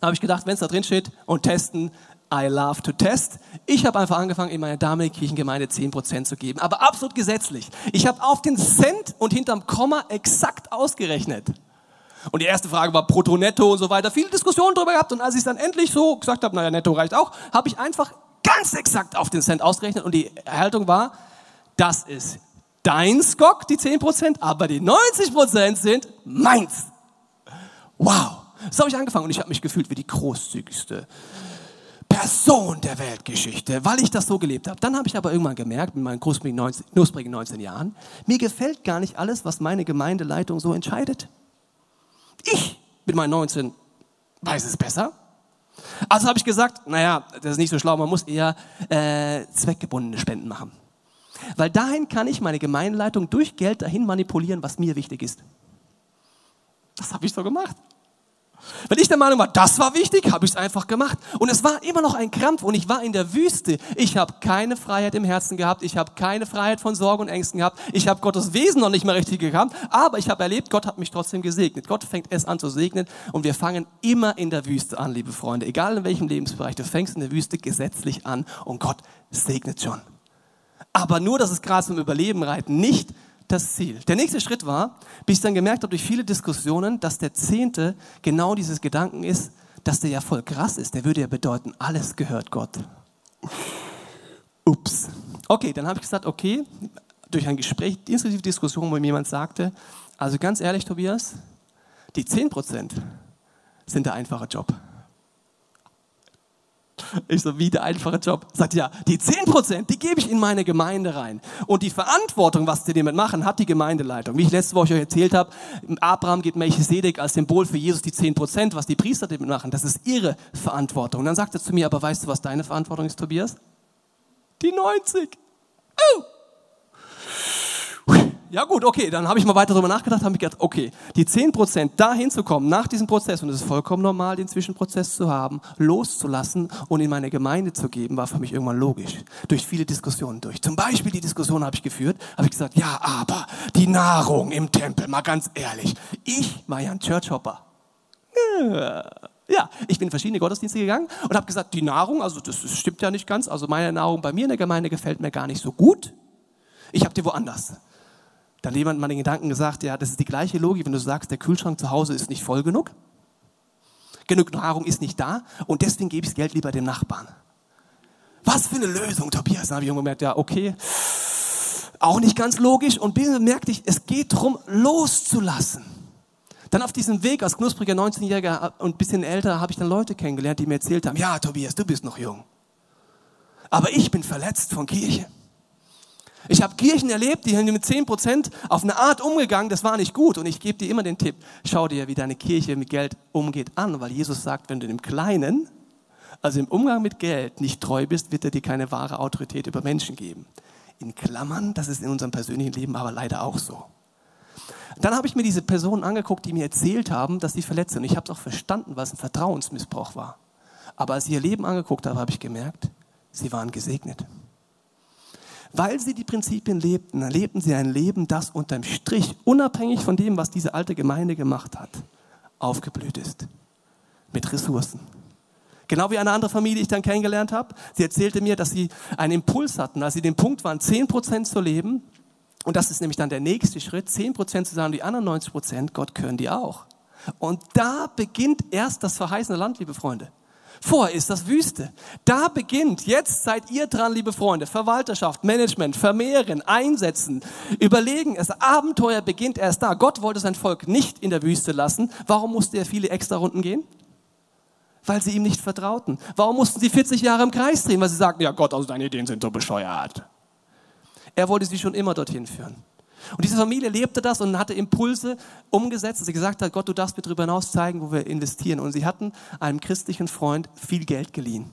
Dann habe ich gedacht, wenn es da drin steht und testen, I love to test. Ich habe einfach angefangen, in meiner damaligen Kirchengemeinde 10% zu geben, aber absolut gesetzlich. Ich habe auf den Cent und hinterm Komma exakt ausgerechnet. Und die erste Frage war Brutto, Netto und so weiter. Viele Diskussionen darüber gehabt. Und als ich dann endlich so gesagt habe, naja, Netto reicht auch, habe ich einfach ganz exakt auf den Cent ausgerechnet. Und die Erhaltung war, das ist dein Skok, die 10%, aber die 90% sind meins. Wow. So habe ich angefangen und ich habe mich gefühlt wie die großzügigste Person der Weltgeschichte, weil ich das so gelebt habe. Dann habe ich aber irgendwann gemerkt, mit meinen knusprigen 19, knusprigen 19 Jahren, mir gefällt gar nicht alles, was meine Gemeindeleitung so entscheidet. Ich mit meinen 19 weiß es besser. Also habe ich gesagt, naja, das ist nicht so schlau, man muss eher äh, zweckgebundene Spenden machen. Weil dahin kann ich meine Gemeinleitung durch Geld dahin manipulieren, was mir wichtig ist. Das habe ich so gemacht. Wenn ich der Meinung war, das war wichtig, habe ich es einfach gemacht. Und es war immer noch ein Krampf und ich war in der Wüste. Ich habe keine Freiheit im Herzen gehabt. Ich habe keine Freiheit von Sorgen und Ängsten gehabt. Ich habe Gottes Wesen noch nicht mehr richtig gekannt. Aber ich habe erlebt, Gott hat mich trotzdem gesegnet. Gott fängt es an zu segnen und wir fangen immer in der Wüste an, liebe Freunde. Egal in welchem Lebensbereich. Du fängst in der Wüste gesetzlich an und Gott segnet schon. Aber nur, dass es gerade zum Überleben reiten, nicht das Ziel. Der nächste Schritt war, bis ich dann gemerkt habe durch viele Diskussionen, dass der Zehnte genau dieses Gedanken ist, dass der ja voll krass ist. Der würde ja bedeuten, alles gehört Gott. Ups. Okay, dann habe ich gesagt, okay, durch ein Gespräch, inklusive Diskussion, wo mir jemand sagte, also ganz ehrlich, Tobias, die 10% sind der einfache Job. Ich so, wie der einfache Job? Sagt ja, die 10%, die gebe ich in meine Gemeinde rein. Und die Verantwortung, was sie damit machen, hat die Gemeindeleitung. Wie ich letzte Woche euch erzählt habe, Abraham geht Melchisedek als Symbol für Jesus die 10%, was die Priester damit machen, das ist ihre Verantwortung. Und dann sagt er zu mir, aber weißt du, was deine Verantwortung ist, Tobias? Die 90. Oh! Ja gut, okay, dann habe ich mal weiter darüber nachgedacht, habe ich gedacht, okay, die 10% da hinzukommen nach diesem Prozess, und es ist vollkommen normal, den Zwischenprozess zu haben, loszulassen und in meine Gemeinde zu geben, war für mich irgendwann logisch. Durch viele Diskussionen durch. Zum Beispiel die Diskussion habe ich geführt, habe ich gesagt, ja, aber die Nahrung im Tempel, mal ganz ehrlich, ich war ja ein Churchhopper. Ja, ich bin in verschiedene Gottesdienste gegangen und habe gesagt, die Nahrung, also das, das stimmt ja nicht ganz, also meine Nahrung bei mir in der Gemeinde gefällt mir gar nicht so gut. Ich habe die woanders. Dann jemand mal den Gedanken gesagt, ja, das ist die gleiche Logik, wenn du sagst, der Kühlschrank zu Hause ist nicht voll genug, genug Nahrung ist nicht da und deswegen gebe ich das Geld lieber dem Nachbarn. Was für eine Lösung, Tobias. Habe ich gemerkt, ja, okay, auch nicht ganz logisch und merkte ich, es geht darum, loszulassen. Dann auf diesem Weg als knuspriger 19-Jähriger und ein bisschen älter habe ich dann Leute kennengelernt, die mir erzählt haben, ja, Tobias, du bist noch jung. Aber ich bin verletzt von Kirche. Ich habe Kirchen erlebt, die sind mit 10% auf eine Art umgegangen, das war nicht gut. Und ich gebe dir immer den Tipp, schau dir, wie deine Kirche mit Geld umgeht an, weil Jesus sagt, wenn du im Kleinen, also im Umgang mit Geld, nicht treu bist, wird er dir keine wahre Autorität über Menschen geben. In Klammern, das ist in unserem persönlichen Leben aber leider auch so. Dann habe ich mir diese Personen angeguckt, die mir erzählt haben, dass sie verletzt sind. Ich habe es auch verstanden, was ein Vertrauensmissbrauch war. Aber als ich ihr Leben angeguckt habe, habe ich gemerkt, sie waren gesegnet. Weil sie die Prinzipien lebten, erlebten sie ein Leben, das unterm Strich, unabhängig von dem, was diese alte Gemeinde gemacht hat, aufgeblüht ist. Mit Ressourcen. Genau wie eine andere Familie, die ich dann kennengelernt habe. Sie erzählte mir, dass sie einen Impuls hatten, als sie den Punkt waren, 10% zu leben. Und das ist nämlich dann der nächste Schritt, 10% zu sagen, die anderen 90%, Gott können die auch. Und da beginnt erst das verheißene Land, liebe Freunde. Vorher ist das Wüste. Da beginnt, jetzt seid ihr dran, liebe Freunde, Verwalterschaft, Management, vermehren, einsetzen, überlegen. Das Abenteuer beginnt erst da. Gott wollte sein Volk nicht in der Wüste lassen. Warum musste er viele extra Runden gehen? Weil sie ihm nicht vertrauten. Warum mussten sie 40 Jahre im Kreis drehen? Weil sie sagten, ja Gott, also deine Ideen sind so bescheuert. Er wollte sie schon immer dorthin führen. Und diese Familie lebte das und hatte Impulse umgesetzt, dass sie gesagt hat, Gott, du darfst mir darüber hinaus zeigen, wo wir investieren. Und sie hatten einem christlichen Freund viel Geld geliehen.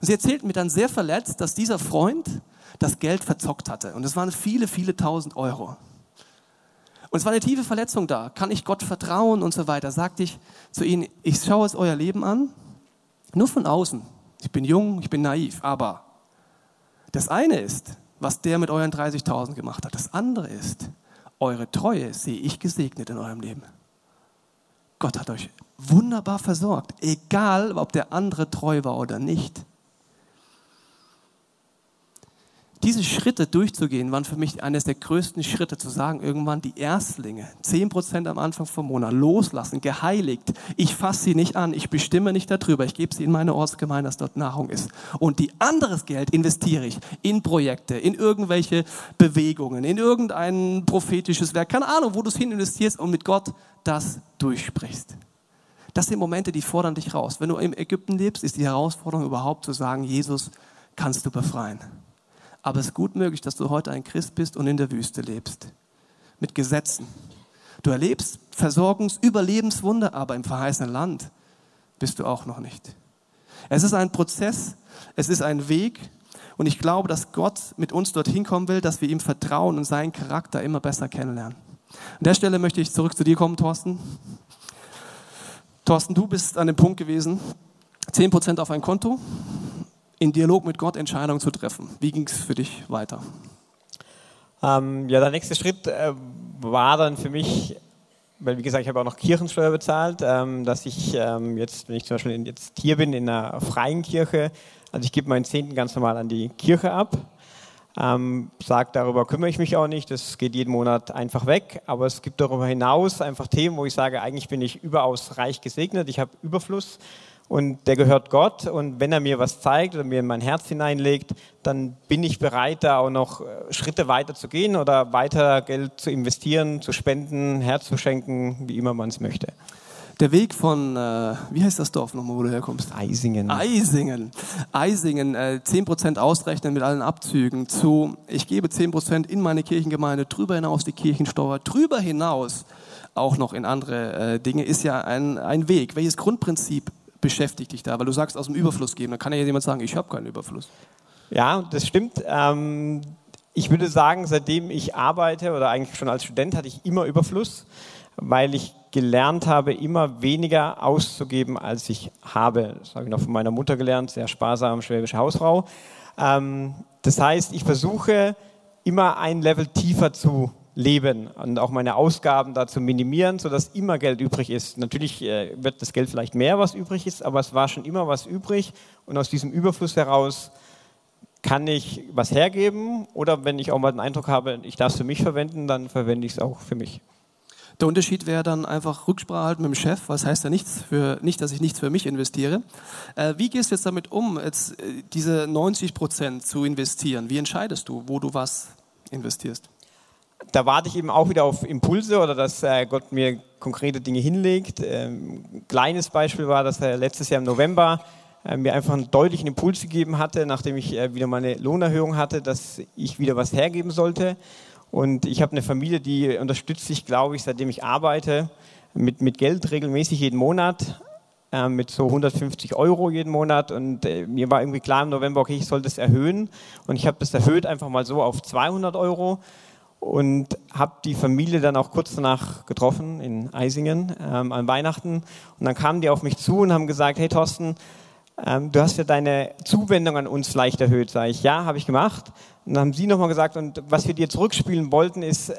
Und sie erzählten mir dann sehr verletzt, dass dieser Freund das Geld verzockt hatte. Und es waren viele, viele tausend Euro. Und es war eine tiefe Verletzung da. Kann ich Gott vertrauen und so weiter? Sagte ich zu ihnen, ich schaue es euer Leben an, nur von außen. Ich bin jung, ich bin naiv, aber das eine ist, was der mit euren 30.000 gemacht hat. Das andere ist, eure Treue sehe ich gesegnet in eurem Leben. Gott hat euch wunderbar versorgt, egal ob der andere treu war oder nicht. Diese Schritte durchzugehen, waren für mich eines der größten Schritte, zu sagen, irgendwann die Erstlinge, 10% am Anfang vom Monat, loslassen, geheiligt. Ich fasse sie nicht an, ich bestimme nicht darüber, ich gebe sie in meine Ortsgemeinde, dass dort Nahrung ist. Und die anderes Geld investiere ich in Projekte, in irgendwelche Bewegungen, in irgendein prophetisches Werk, keine Ahnung, wo du es hin investierst und mit Gott das durchsprichst. Das sind Momente, die fordern dich raus. Wenn du im Ägypten lebst, ist die Herausforderung überhaupt zu sagen, Jesus kannst du befreien. Aber es ist gut möglich, dass du heute ein Christ bist und in der Wüste lebst. Mit Gesetzen. Du erlebst Versorgungs-, Überlebenswunder, aber im verheißenen Land bist du auch noch nicht. Es ist ein Prozess, es ist ein Weg und ich glaube, dass Gott mit uns dorthin kommen will, dass wir ihm vertrauen und seinen Charakter immer besser kennenlernen. An der Stelle möchte ich zurück zu dir kommen, Thorsten. Thorsten, du bist an dem Punkt gewesen, 10% auf ein Konto, in Dialog mit Gott Entscheidungen zu treffen. Wie ging es für dich weiter? Ähm, ja, der nächste Schritt äh, war dann für mich, weil wie gesagt, ich habe auch noch Kirchensteuer bezahlt, ähm, dass ich ähm, jetzt, wenn ich zum Beispiel jetzt hier bin in einer freien Kirche, also ich gebe meinen Zehnten ganz normal an die Kirche ab, ähm, sagt, darüber kümmere ich mich auch nicht, das geht jeden Monat einfach weg, aber es gibt darüber hinaus einfach Themen, wo ich sage, eigentlich bin ich überaus reich gesegnet, ich habe Überfluss und der gehört Gott. Und wenn er mir was zeigt oder mir in mein Herz hineinlegt, dann bin ich bereit, da auch noch äh, Schritte weiter zu gehen oder weiter Geld zu investieren, zu spenden, herzuschenken, wie immer man es möchte. Der Weg von, äh, wie heißt das Dorf nochmal, wo du herkommst? Eisingen. Eisingen. Eisingen, äh, 10% ausrechnen mit allen Abzügen zu, ich gebe 10% in meine Kirchengemeinde, drüber hinaus die Kirchensteuer, drüber hinaus auch noch in andere äh, Dinge, ist ja ein, ein Weg. Welches Grundprinzip beschäftigt dich da? Weil du sagst, aus dem Überfluss geben. Dann kann ja jemand sagen, ich habe keinen Überfluss. Ja, das stimmt. Ähm, ich würde sagen, seitdem ich arbeite oder eigentlich schon als Student hatte ich immer Überfluss, weil ich gelernt habe, immer weniger auszugeben, als ich habe. Das habe ich noch von meiner Mutter gelernt, sehr sparsam, schwäbische Hausfrau. Ähm, das heißt, ich versuche immer ein Level tiefer zu leben und auch meine Ausgaben da zu minimieren, sodass immer Geld übrig ist. Natürlich äh, wird das Geld vielleicht mehr, was übrig ist, aber es war schon immer was übrig und aus diesem Überfluss heraus kann ich was hergeben oder wenn ich auch mal den Eindruck habe, ich darf es für mich verwenden, dann verwende ich es auch für mich. Der Unterschied wäre dann einfach Rücksprache halten mit dem Chef, was heißt ja nichts für, nicht, dass ich nichts für mich investiere. Äh, wie gehst du jetzt damit um, jetzt äh, diese 90 Prozent zu investieren? Wie entscheidest du, wo du was investierst? Da warte ich eben auch wieder auf Impulse oder dass äh, Gott mir konkrete Dinge hinlegt. Ähm, kleines Beispiel war, dass er letztes Jahr im November äh, mir einfach einen deutlichen Impuls gegeben hatte, nachdem ich äh, wieder meine Lohnerhöhung hatte, dass ich wieder was hergeben sollte. Und ich habe eine Familie, die unterstützt sich, glaube ich, seitdem ich arbeite, mit, mit Geld regelmäßig jeden Monat, mit so 150 Euro jeden Monat. Und mir war irgendwie klar im November, okay, ich soll das erhöhen. Und ich habe das erhöht einfach mal so auf 200 Euro und habe die Familie dann auch kurz danach getroffen in Eisingen ähm, an Weihnachten. Und dann kamen die auf mich zu und haben gesagt, hey Thorsten, ähm, du hast ja deine Zuwendung an uns leicht erhöht. Sag ich, ja, habe ich gemacht. Und dann haben sie nochmal gesagt, und was wir dir zurückspielen wollten, ist,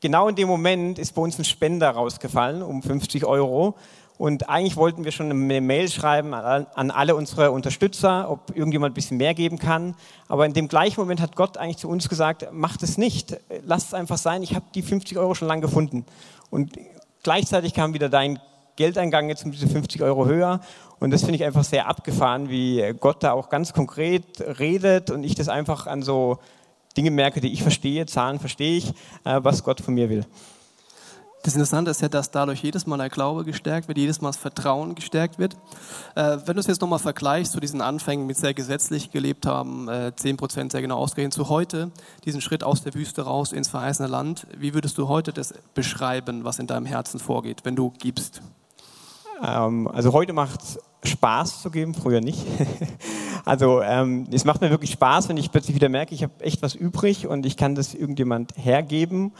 genau in dem Moment ist bei uns ein Spender rausgefallen um 50 Euro. Und eigentlich wollten wir schon eine Mail schreiben an alle unsere Unterstützer, ob irgendjemand ein bisschen mehr geben kann. Aber in dem gleichen Moment hat Gott eigentlich zu uns gesagt, macht es nicht, lasst es einfach sein, ich habe die 50 Euro schon lange gefunden. Und gleichzeitig kam wieder dein Geldeingang jetzt um diese 50 Euro höher. Und das finde ich einfach sehr abgefahren, wie Gott da auch ganz konkret redet und ich das einfach an so Dinge merke, die ich verstehe, Zahlen verstehe ich, äh, was Gott von mir will. Das Interessante ist ja, dass dadurch jedes Mal der Glaube gestärkt wird, jedes Mal das Vertrauen gestärkt wird. Äh, wenn du es jetzt nochmal vergleichst zu diesen Anfängen mit sehr gesetzlich gelebt haben, äh, 10% sehr genau ausgehend, zu heute, diesen Schritt aus der Wüste raus ins verheißene Land, wie würdest du heute das beschreiben, was in deinem Herzen vorgeht, wenn du gibst? Ähm, also heute macht es Spaß zu geben, früher nicht. *laughs* also ähm, es macht mir wirklich Spaß, wenn ich plötzlich wieder merke, ich habe echt was übrig und ich kann das irgendjemand hergeben.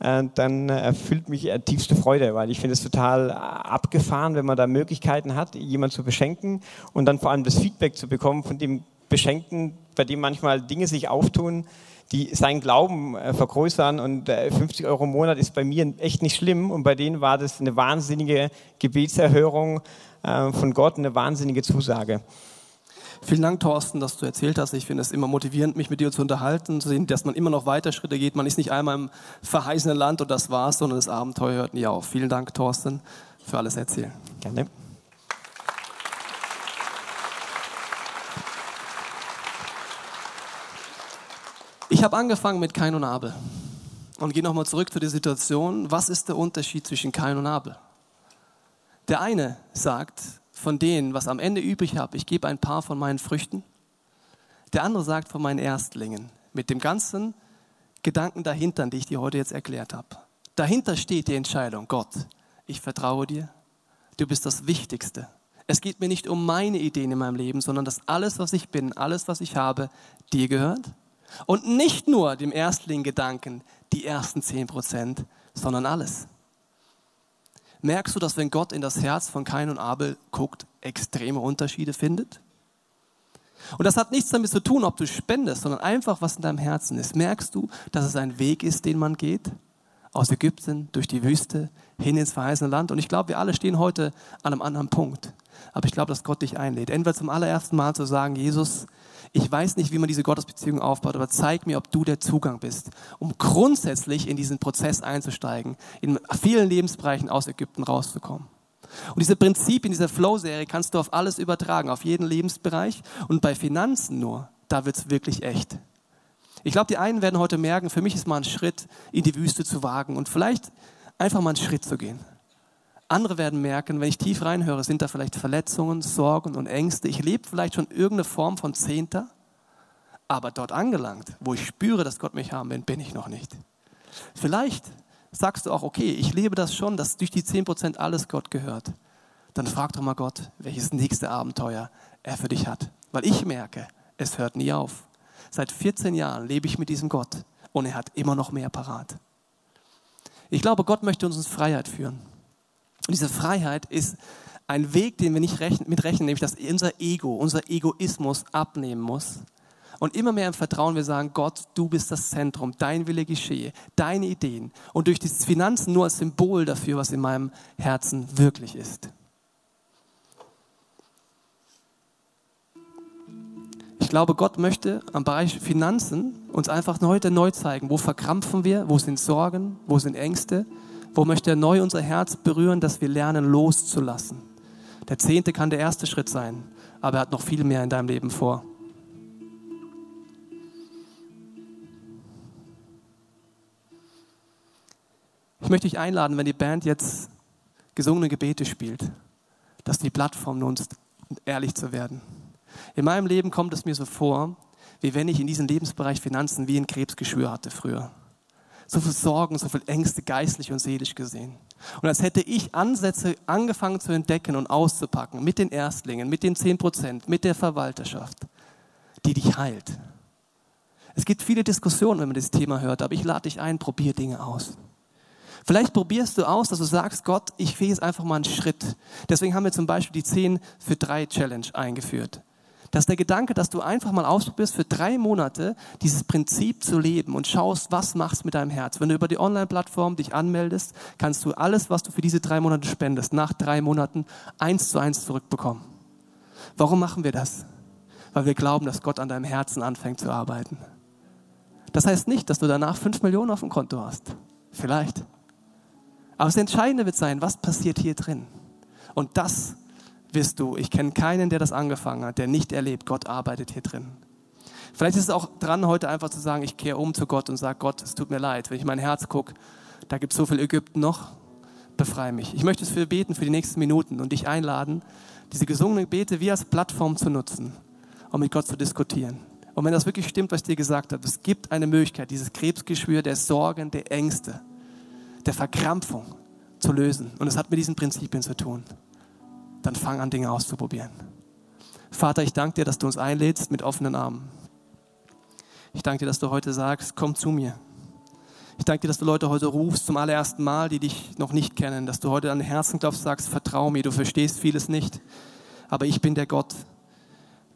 Äh, dann erfüllt mich tiefste Freude, weil ich finde es total abgefahren, wenn man da Möglichkeiten hat, jemand zu beschenken und dann vor allem das Feedback zu bekommen von dem Beschenkten, bei dem manchmal Dinge sich auftun, die seinen Glauben äh, vergrößern und 50 Euro im Monat ist bei mir echt nicht schlimm und bei denen war das eine wahnsinnige Gebetserhörung äh, von Gott, eine wahnsinnige Zusage. Vielen Dank, Thorsten, dass du erzählt hast. Ich finde es immer motivierend, mich mit dir zu unterhalten, zu sehen, dass man immer noch weiter Schritte geht. Man ist nicht einmal im verheißenen Land und das war's, sondern das Abenteuer hört nie auf. Vielen Dank, Thorsten, für alles Erzählen. Gerne. Ich habe angefangen mit Kain und Abel und gehe nochmal zurück zu der Situation. Was ist der Unterschied zwischen Kain und Abel? Der eine sagt, von denen, was am Ende übrig habe, ich gebe ein paar von meinen Früchten. Der andere sagt von meinen Erstlingen, mit dem ganzen Gedanken dahinter, die ich dir heute jetzt erklärt habe. Dahinter steht die Entscheidung, Gott, ich vertraue dir, du bist das Wichtigste. Es geht mir nicht um meine Ideen in meinem Leben, sondern dass alles, was ich bin, alles, was ich habe, dir gehört. Und nicht nur dem Erstling-Gedanken, die ersten 10 Prozent, sondern alles. Merkst du, dass wenn Gott in das Herz von Kain und Abel guckt, extreme Unterschiede findet? Und das hat nichts damit zu tun, ob du spendest, sondern einfach, was in deinem Herzen ist. Merkst du, dass es ein Weg ist, den man geht? Aus Ägypten, durch die Wüste, hin ins verheißene Land. Und ich glaube, wir alle stehen heute an einem anderen Punkt. Aber ich glaube, dass Gott dich einlädt. Entweder zum allerersten Mal zu sagen, Jesus, ich weiß nicht, wie man diese Gottesbeziehung aufbaut, aber zeig mir, ob du der Zugang bist, um grundsätzlich in diesen Prozess einzusteigen, in vielen Lebensbereichen aus Ägypten rauszukommen. Und diese Prinzipien, diese Flow-Serie kannst du auf alles übertragen, auf jeden Lebensbereich. Und bei Finanzen nur, da wird es wirklich echt. Ich glaube, die einen werden heute merken, für mich ist mal ein Schritt, in die Wüste zu wagen und vielleicht einfach mal einen Schritt zu gehen. Andere werden merken, wenn ich tief reinhöre, sind da vielleicht Verletzungen, Sorgen und Ängste. Ich lebe vielleicht schon irgendeine Form von Zehnter, aber dort angelangt, wo ich spüre, dass Gott mich haben will, bin ich noch nicht. Vielleicht sagst du auch, okay, ich lebe das schon, dass durch die 10% alles Gott gehört. Dann frag doch mal Gott, welches nächste Abenteuer er für dich hat. Weil ich merke, es hört nie auf. Seit 14 Jahren lebe ich mit diesem Gott und er hat immer noch mehr parat. Ich glaube, Gott möchte uns in Freiheit führen. Und diese Freiheit ist ein Weg, den wir nicht mit rechnen, nämlich dass unser Ego, unser Egoismus abnehmen muss und immer mehr im Vertrauen wir sagen, Gott, du bist das Zentrum, dein Wille geschehe, deine Ideen. Und durch die Finanzen nur als Symbol dafür, was in meinem Herzen wirklich ist. Ich glaube, Gott möchte am Bereich Finanzen uns einfach heute neu zeigen. Wo verkrampfen wir? Wo sind Sorgen? Wo sind Ängste? Wo möchte er neu unser Herz berühren, dass wir lernen loszulassen? Der Zehnte kann der erste Schritt sein, aber er hat noch viel mehr in deinem Leben vor. Ich möchte dich einladen, wenn die Band jetzt gesungene Gebete spielt, dass die Plattform nutzt, ehrlich zu werden. In meinem Leben kommt es mir so vor, wie wenn ich in diesem Lebensbereich Finanzen wie ein Krebsgeschwür hatte früher. So viel Sorgen, so viel Ängste geistlich und seelisch gesehen. Und als hätte ich Ansätze angefangen zu entdecken und auszupacken mit den Erstlingen, mit den 10 Prozent, mit der Verwalterschaft, die dich heilt. Es gibt viele Diskussionen, wenn man das Thema hört, aber ich lade dich ein, probier Dinge aus. Vielleicht probierst du aus, dass du sagst, Gott, ich will jetzt einfach mal einen Schritt. Deswegen haben wir zum Beispiel die 10 für 3 Challenge eingeführt. Das ist der Gedanke, dass du einfach mal ausprobierst, für drei Monate dieses Prinzip zu leben und schaust, was machst mit deinem Herz. Wenn du über die Online-Plattform dich anmeldest, kannst du alles, was du für diese drei Monate spendest, nach drei Monaten eins zu eins zurückbekommen. Warum machen wir das? Weil wir glauben, dass Gott an deinem Herzen anfängt zu arbeiten. Das heißt nicht, dass du danach fünf Millionen auf dem Konto hast. Vielleicht. Aber das Entscheidende wird sein, was passiert hier drin. Und das wirst du, ich kenne keinen, der das angefangen hat, der nicht erlebt, Gott arbeitet hier drin. Vielleicht ist es auch dran, heute einfach zu sagen, ich kehre um zu Gott und sage, Gott, es tut mir leid, wenn ich mein Herz gucke, da gibt es so viel Ägypten noch, befreie mich. Ich möchte es für beten für die nächsten Minuten und dich einladen, diese gesungenen Gebete wie als Plattform zu nutzen, um mit Gott zu diskutieren. Und wenn das wirklich stimmt, was ich dir gesagt habe, es gibt eine Möglichkeit, dieses Krebsgeschwür der Sorgen, der Ängste, der Verkrampfung zu lösen. Und es hat mit diesen Prinzipien zu tun. Dann fang an, Dinge auszuprobieren. Vater, ich danke dir, dass du uns einlädst mit offenen Armen. Ich danke dir, dass du heute sagst, komm zu mir. Ich danke dir, dass du Leute heute rufst zum allerersten Mal, die dich noch nicht kennen, dass du heute an den Herzen klopfst, sagst, vertrau mir, du verstehst vieles nicht, aber ich bin der Gott,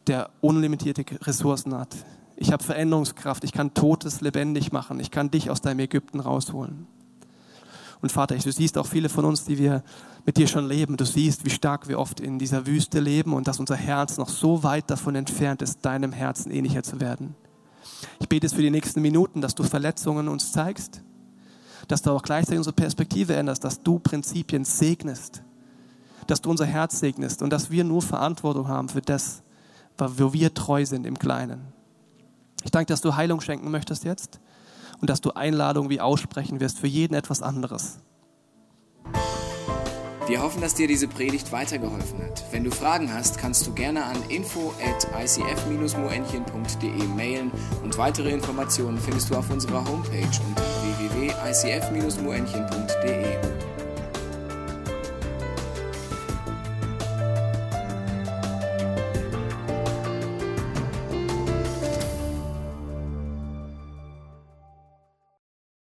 der unlimitierte Ressourcen hat. Ich habe Veränderungskraft, ich kann Totes lebendig machen, ich kann dich aus deinem Ägypten rausholen. Und Vater, du siehst auch viele von uns, die wir mit dir schon leben. Du siehst, wie stark wir oft in dieser Wüste leben und dass unser Herz noch so weit davon entfernt ist, deinem Herzen ähnlicher zu werden. Ich bete es für die nächsten Minuten, dass du Verletzungen uns zeigst, dass du auch gleichzeitig unsere Perspektive änderst, dass du Prinzipien segnest, dass du unser Herz segnest und dass wir nur Verantwortung haben für das, wo wir treu sind im Kleinen. Ich danke, dass du Heilung schenken möchtest jetzt und dass du Einladungen wie aussprechen wirst für jeden etwas anderes. Wir hoffen, dass dir diese Predigt weitergeholfen hat. Wenn du Fragen hast, kannst du gerne an info at icf-moenchen.de mailen und weitere Informationen findest du auf unserer Homepage unter www.icf-moenchen.de.